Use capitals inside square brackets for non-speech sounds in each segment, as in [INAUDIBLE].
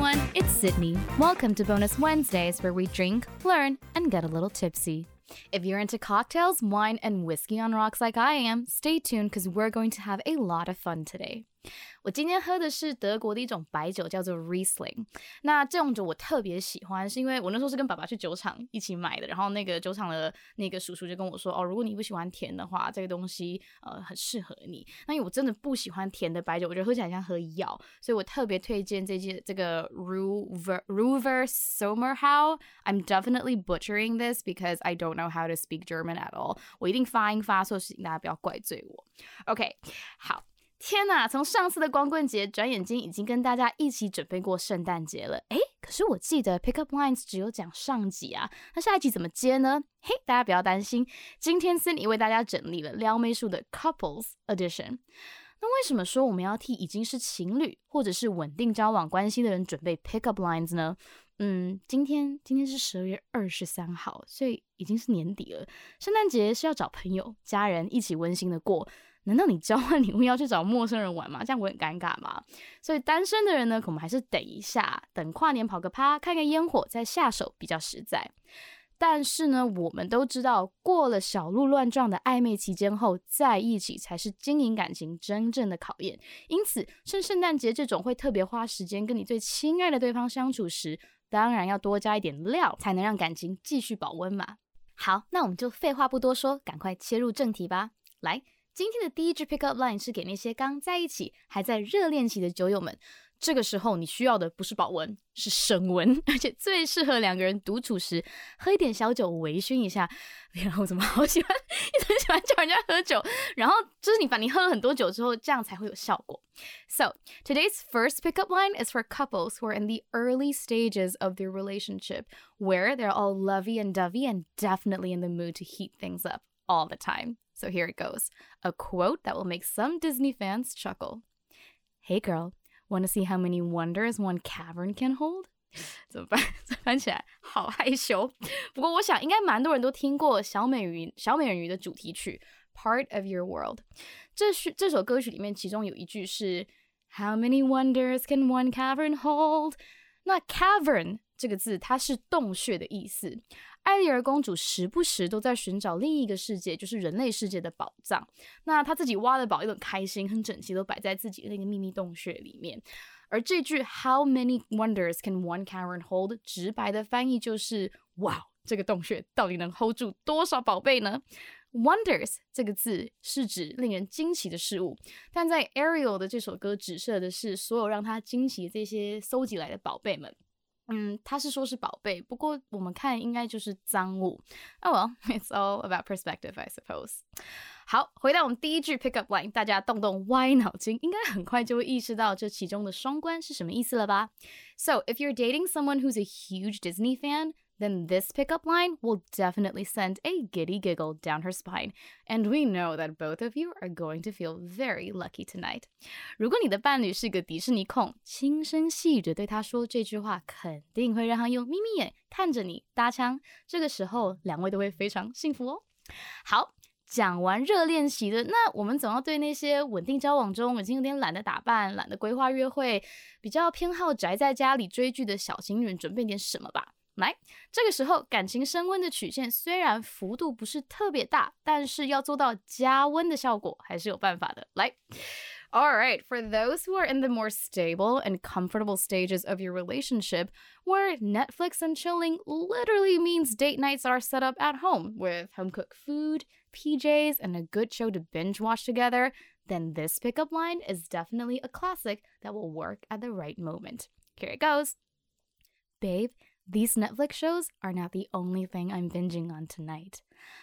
everyone, it's Sydney. Welcome to Bonus Wednesdays, where we drink, learn, and get a little tipsy. If you're into cocktails, wine, and whiskey on rocks like I am, stay tuned because we're going to have a lot of fun today. 我今天喝的是德国的一种白酒，叫做 Riesling。那这种酒我特别喜欢，是因为我那时候是跟爸爸去酒厂一起买的，然后那个酒厂的那个叔叔就跟我说：“哦，如果你不喜欢甜的话，这个东西呃很适合你。”那因为我真的不喜欢甜的白酒，我觉得喝起来像喝药，所以我特别推荐这支这个 Ruver Ruver Sommerhau。I'm definitely butchering this because I don't know how to speak German at all。我一定发音发错，请大家不要怪罪我。OK，好。天呐！从上次的光棍节，转眼间已经跟大家一起准备过圣诞节了。诶，可是我记得 Pick Up Lines 只有讲上集啊，那下一集怎么接呢？嘿，大家不要担心，今天 Cindy 为大家整理了撩妹术的 Couples Edition。那为什么说我们要替已经是情侣或者是稳定交往关系的人准备 Pick Up Lines 呢？嗯，今天今天是十二月二十三号，所以已经是年底了。圣诞节是要找朋友、家人一起温馨的过。难道你交换礼物要去找陌生人玩吗？这样我很尴尬吗？所以单身的人呢，我们还是等一下，等跨年跑个趴，看个烟火再下手比较实在。但是呢，我们都知道，过了小鹿乱撞的暧昧期间后，在一起才是经营感情真正的考验。因此，趁圣诞节这种会特别花时间跟你最亲爱的对方相处时，当然要多加一点料，才能让感情继续保温嘛。好，那我们就废话不多说，赶快切入正题吧。来。今天的第一句 pick up line 是给那些刚在一起、还在热恋期的酒友们。这个时候你需要的不是保温，是升温，而且最适合两个人独处时喝一点小酒微醺一下。然后我怎么好喜欢，一直喜欢叫人家喝酒。然后就是你把你喝了很多酒之后，这样才会有效果。So [LAUGHS] [LAUGHS] today's first pickup line is for couples who are in the early stages of their relationship, where they're all lovey and dovey and definitely in the mood to heat things up all the time. So here it goes a quote that will make some Disney fans chuckle Hey girl, want to see how many wonders one cavern can hold? [LAUGHS] 怎么办？翻起来好害羞。不过我想应该蛮多人都听过小美鱼小美人鱼的主题曲《Part [LAUGHS] of Your World》。这是这首歌曲里面，其中有一句是 How many wonders can one cavern hold？那 cavern 这个字它是洞穴的意思。 艾丽儿公主时不时都在寻找另一个世界，就是人类世界的宝藏。那她自己挖的宝又很开心，很整齐，都摆在自己那个秘密洞穴里面。而这句 How many wonders can one cavern hold？直白的翻译就是哇，这个洞穴到底能 hold 住多少宝贝呢？Wonders 这个字是指令人惊奇的事物，但在 Ariel 的这首歌指涉的是所有让他惊奇这些搜集来的宝贝们。嗯，他是说是宝贝，不过我们看应该就是赃物。Oh well, it's all about perspective, I suppose. 好，回到我们第一句 pickup line，大家动动歪脑筋，应该很快就会意识到这其中的双关是什么意思了吧？So if you're dating someone who's a huge Disney fan, then this pickup line will definitely send a giddy giggle down her spine. And we know that both of you are going to feel very lucky tonight. 如果你的伴侣是个迪士尼控，轻声细语的对他说这句话，肯定会让他用眯眯眼看着你搭腔。这个时候，两位都会非常幸福哦。好。讲完热恋期的，那我们总要对那些稳定交往中已经有点懒得打扮、懒得规划约会、比较偏好宅在家里追剧的小情侣准备点什么吧。来，这个时候感情升温的曲线虽然幅度不是特别大，但是要做到加温的效果还是有办法的。来，All right, for those who are in the more stable and comfortable stages of your relationship, where Netflix and chilling literally means date nights are set up at home with home cooked food, PJs, and a good show to binge watch together, then this pickup line is definitely a classic that will work at the right moment. Here it goes. Babe, these Netflix shows are not the only thing I'm binging on tonight。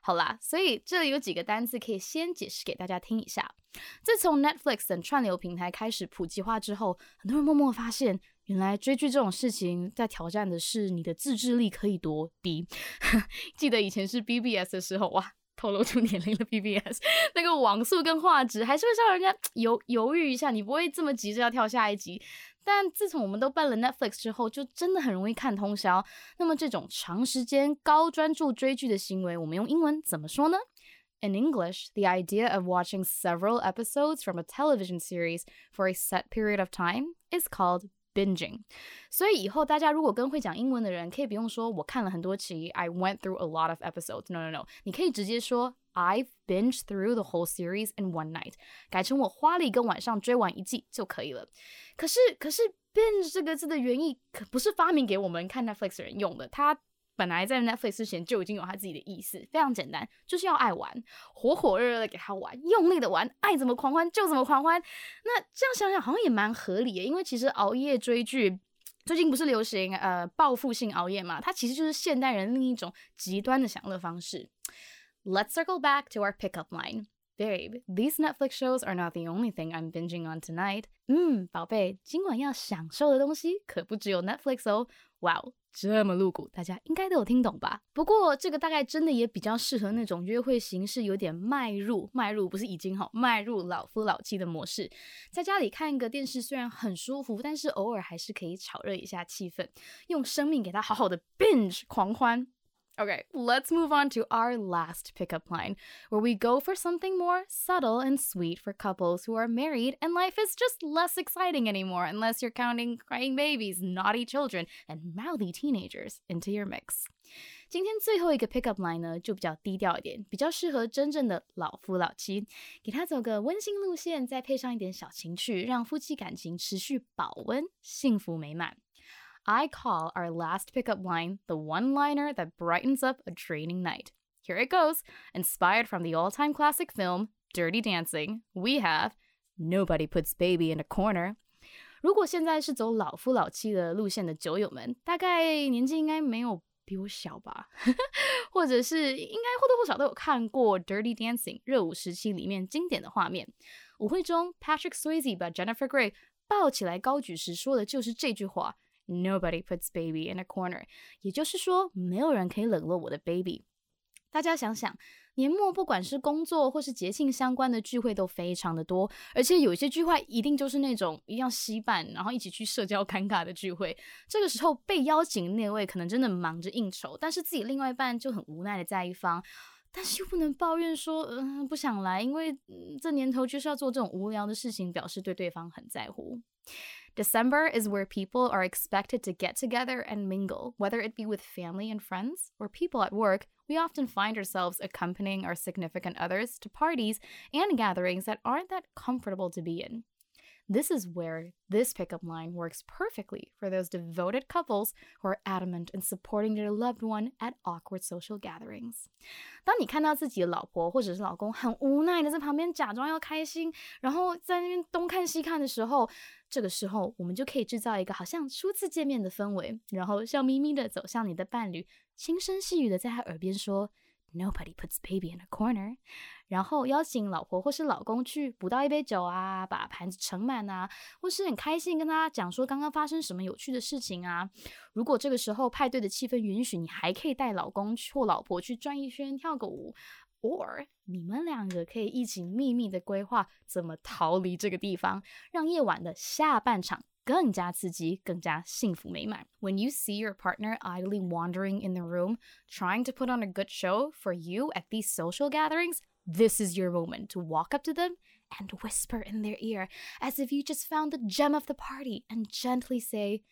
好啦，所以这里有几个单词可以先解释给大家听一下。自从 Netflix 等串流平台开始普及化之后，很多人默默发现，原来追剧这种事情在挑战的是你的自制力可以多低。[LAUGHS] 记得以前是 BBS 的时候，哇！透露出年龄的 BBS，那个网速跟画质还是会让人家犹犹豫一下，你不会这么急着要跳下一集。但自从我们都办了 Netflix 之后，就真的很容易看通宵。那么这种长时间高专注追剧的行为，我们用英文怎么说呢？In English, the idea of watching several episodes from a television series for a set period of time is called binging。所以以后大家如果跟会讲英文的人，可以不用说我看了很多期，I went through a lot of episodes。No no no，你可以直接说 “I binge through the whole series in one night，改成我花了一个晚上追完一季就可以了。可是可是 binge 这个字的原意可不是发明给我们看 Netflix 人用的，它本来在 Netflix 之前就已经有他自己的意思，非常简单，就是要爱玩，火火热热的给他玩，用力的玩，爱怎么狂欢就怎么狂欢。那这样想想好像也蛮合理的，因为其实熬夜追剧，最近不是流行呃报复性熬夜嘛，它其实就是现代人另一种极端的享乐方式。Let's circle back to our pickup line. Babe, these Netflix shows are not the only thing I'm binging on tonight. 嗯，宝贝，今晚要享受的东西可不只有 Netflix 哦。哇哦，这么露骨，大家应该都有听懂吧？不过这个大概真的也比较适合那种约会形式有点迈入迈入，不是已经好迈入老夫老妻的模式，在家里看一个电视虽然很舒服，但是偶尔还是可以炒热一下气氛，用生命给他好好的 binge 狂欢。Okay, let's move on to our last pickup line, where we go for something more subtle and sweet for couples who are married and life is just less exciting anymore unless you're counting crying babies, naughty children, and mouthy teenagers into your mix. 今天最后一个 pickup line 呢，就比较低调一点，比较适合真正的老夫老妻，给他走个温馨路线，再配上一点小情趣，让夫妻感情持续保温，幸福美满。 I call our last pickup line the one liner that brightens up a draining night. Here it goes. Inspired from the all time classic film Dirty Dancing, we have Nobody Puts Baby in a Corner. 如果现在是走老夫老妻的路线的酒友们，大概年纪应该没有比我小吧，或者是应该或多或少都有看过《Dirty [LAUGHS] Dancing》热舞时期里面经典的画面。舞会中，Patrick Swayze 把 Jennifer Grey 抱起来高举时说的就是这句话。 Nobody puts baby in a corner，也就是说，没有人可以冷落我的 baby。大家想想，年末不管是工作或是节庆相关的聚会都非常的多，而且有一些聚会一定就是那种一定要稀办，然后一起去社交尴尬的聚会。这个时候被邀请那位可能真的忙着应酬，但是自己另外一半就很无奈的在一方，但是又不能抱怨说，嗯，不想来，因为这年头就是要做这种无聊的事情，表示对对方很在乎。December is where people are expected to get together and mingle, whether it be with family and friends or people at work. We often find ourselves accompanying our significant others to parties and gatherings that aren't that comfortable to be in. This is where this pickup line works perfectly for those devoted couples who are adamant in supporting their loved one at awkward social gatherings. 当你看到自己的老婆或者是老公很无奈的在旁边假装要开心，然后在那边东看西看的时候， 这个时候我们就可以制造一个好像初次见面的氛围，然后笑眯眯的走向你的伴侣，轻声细语的在他耳边说。Nobody puts baby in a corner。然后邀请老婆或是老公去补倒一杯酒啊，把盘子盛满啊，或是很开心跟他讲说刚刚发生什么有趣的事情啊。如果这个时候派对的气氛允许，你还可以带老公或老婆去转一圈跳个舞 ，or 你们两个可以一起秘密的规划怎么逃离这个地方，让夜晚的下半场。更加刺激，更加幸福美满。When you see your partner idly wandering in the room, trying to put on a good show for you at these social gatherings, this is your moment to walk up to them and whisper in their ear as if you just found the gem of the party and gently say,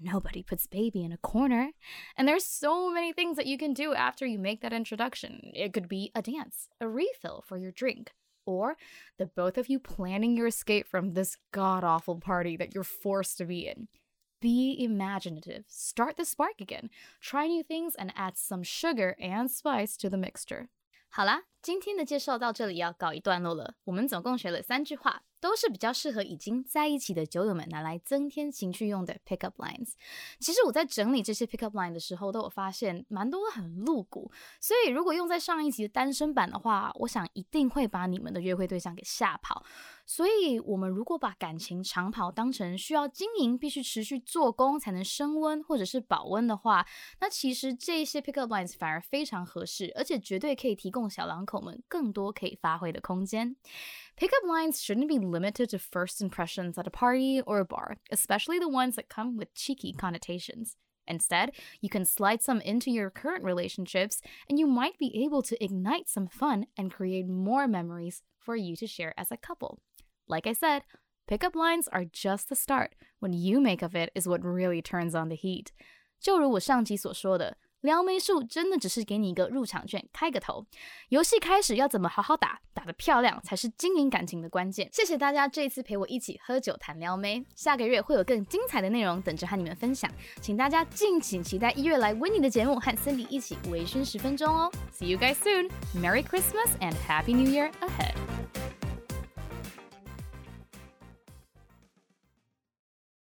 Nobody puts baby in a corner. And there's so many things that you can do after you make that introduction. It could be a dance, a refill for your drink, or the both of you planning your escape from this god awful party that you're forced to be in. Be imaginative, start the spark again, try new things, and add some sugar and spice to the mixture. 好啦，今天的介绍到这里要告一段落了。我们总共学了三句话， 都是比较适合已经在一起的酒友们拿来增添情趣用的 pickup lines。其实我在整理这些 pickup line 的时候，都有发现蛮多很露骨，所以如果用在上一集的单身版的话，我想一定会把你们的约会对象给吓跑。所以，我们如果把感情长跑当成需要经营、必须持续做工才能升温或者是保温的话，那其实这些 pickup lines 反而非常合适，而且绝对可以提供小两口们更多可以发挥的空间。Pickup lines shouldn't be limited to first impressions at a party or a bar, especially the ones that come with cheeky connotations. Instead, you can slide some into your current relationships, and you might be able to ignite some fun and create more memories for you to share as a couple. Like I said, Pickup lines are just the start. What you make of it is what really turns on the heat. 就如我上集所说的，撩妹术真的只是给你一个入场券，开个头。游戏开始要怎么好好打，打得漂亮才是经营感情的关键。谢谢大家这次陪我一起喝酒谈撩妹，下个月会有更精彩的内容等着和你们分享，请大家敬请期待一月来温妮的节目和 Cindy 一起微醺十分钟哦。See you guys soon. Merry Christmas and Happy New Year ahead.